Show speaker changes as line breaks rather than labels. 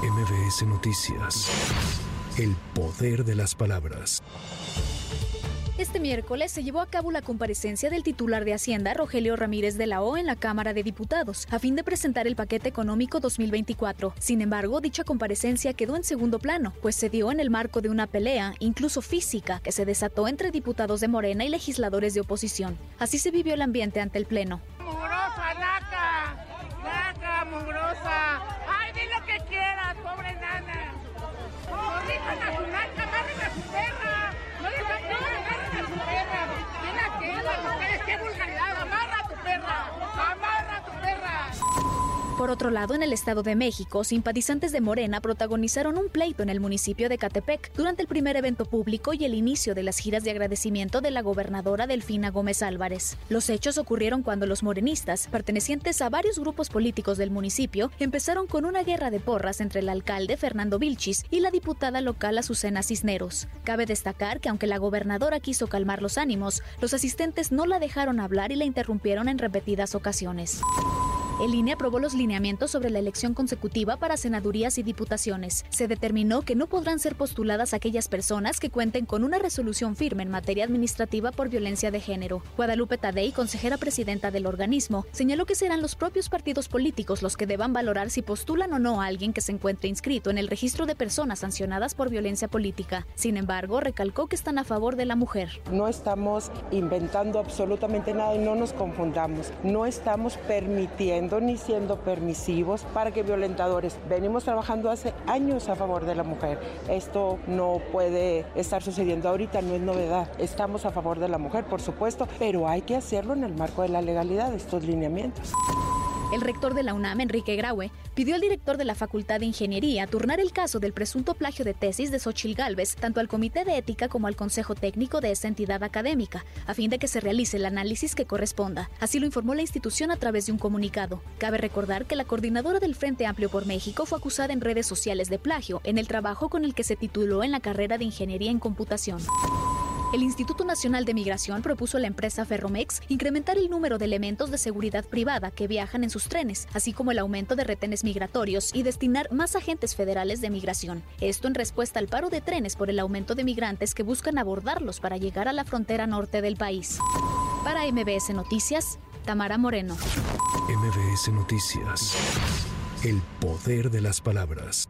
MBS Noticias. El poder de las palabras.
Este miércoles se llevó a cabo la comparecencia del titular de Hacienda, Rogelio Ramírez de la O, en la Cámara de Diputados, a fin de presentar el paquete económico 2024. Sin embargo, dicha comparecencia quedó en segundo plano, pues se dio en el marco de una pelea, incluso física, que se desató entre diputados de Morena y legisladores de oposición. Así se vivió el ambiente ante el Pleno. Por otro lado, en el Estado de México, simpatizantes de Morena protagonizaron un pleito en el municipio de Catepec durante el primer evento público y el inicio de las giras de agradecimiento de la gobernadora Delfina Gómez Álvarez. Los hechos ocurrieron cuando los morenistas, pertenecientes a varios grupos políticos del municipio, empezaron con una guerra de porras entre el alcalde Fernando Vilchis y la diputada local Azucena Cisneros. Cabe destacar que aunque la gobernadora quiso calmar los ánimos, los asistentes no la dejaron hablar y la interrumpieron en repetidas ocasiones. El INE aprobó los lineamientos sobre la elección consecutiva para senadurías y diputaciones. Se determinó que no podrán ser postuladas aquellas personas que cuenten con una resolución firme en materia administrativa por violencia de género. Guadalupe Tadei, consejera presidenta del organismo, señaló que serán los propios partidos políticos los que deban valorar si postulan o no a alguien que se encuentre inscrito en el registro de personas sancionadas por violencia política. Sin embargo, recalcó que están a favor de la mujer.
No estamos inventando absolutamente nada y no nos confundamos. No estamos permitiendo ni siendo permisivos para que violentadores. Venimos trabajando hace años a favor de la mujer. Esto no puede estar sucediendo ahorita, no es novedad. Estamos a favor de la mujer, por supuesto, pero hay que hacerlo en el marco de la legalidad, estos lineamientos.
El rector de la UNAM, Enrique Graue, pidió al director de la Facultad de Ingeniería turnar el caso del presunto plagio de tesis de Xochil Gálvez tanto al Comité de Ética como al Consejo Técnico de esa entidad académica, a fin de que se realice el análisis que corresponda. Así lo informó la institución a través de un comunicado. Cabe recordar que la coordinadora del Frente Amplio por México fue acusada en redes sociales de plagio en el trabajo con el que se tituló en la carrera de Ingeniería en Computación. El Instituto Nacional de Migración propuso a la empresa Ferromex incrementar el número de elementos de seguridad privada que viajan en sus trenes, así como el aumento de retenes migratorios y destinar más agentes federales de migración. Esto en respuesta al paro de trenes por el aumento de migrantes que buscan abordarlos para llegar a la frontera norte del país. Para MBS Noticias, Tamara Moreno.
MBS Noticias. El poder de las palabras.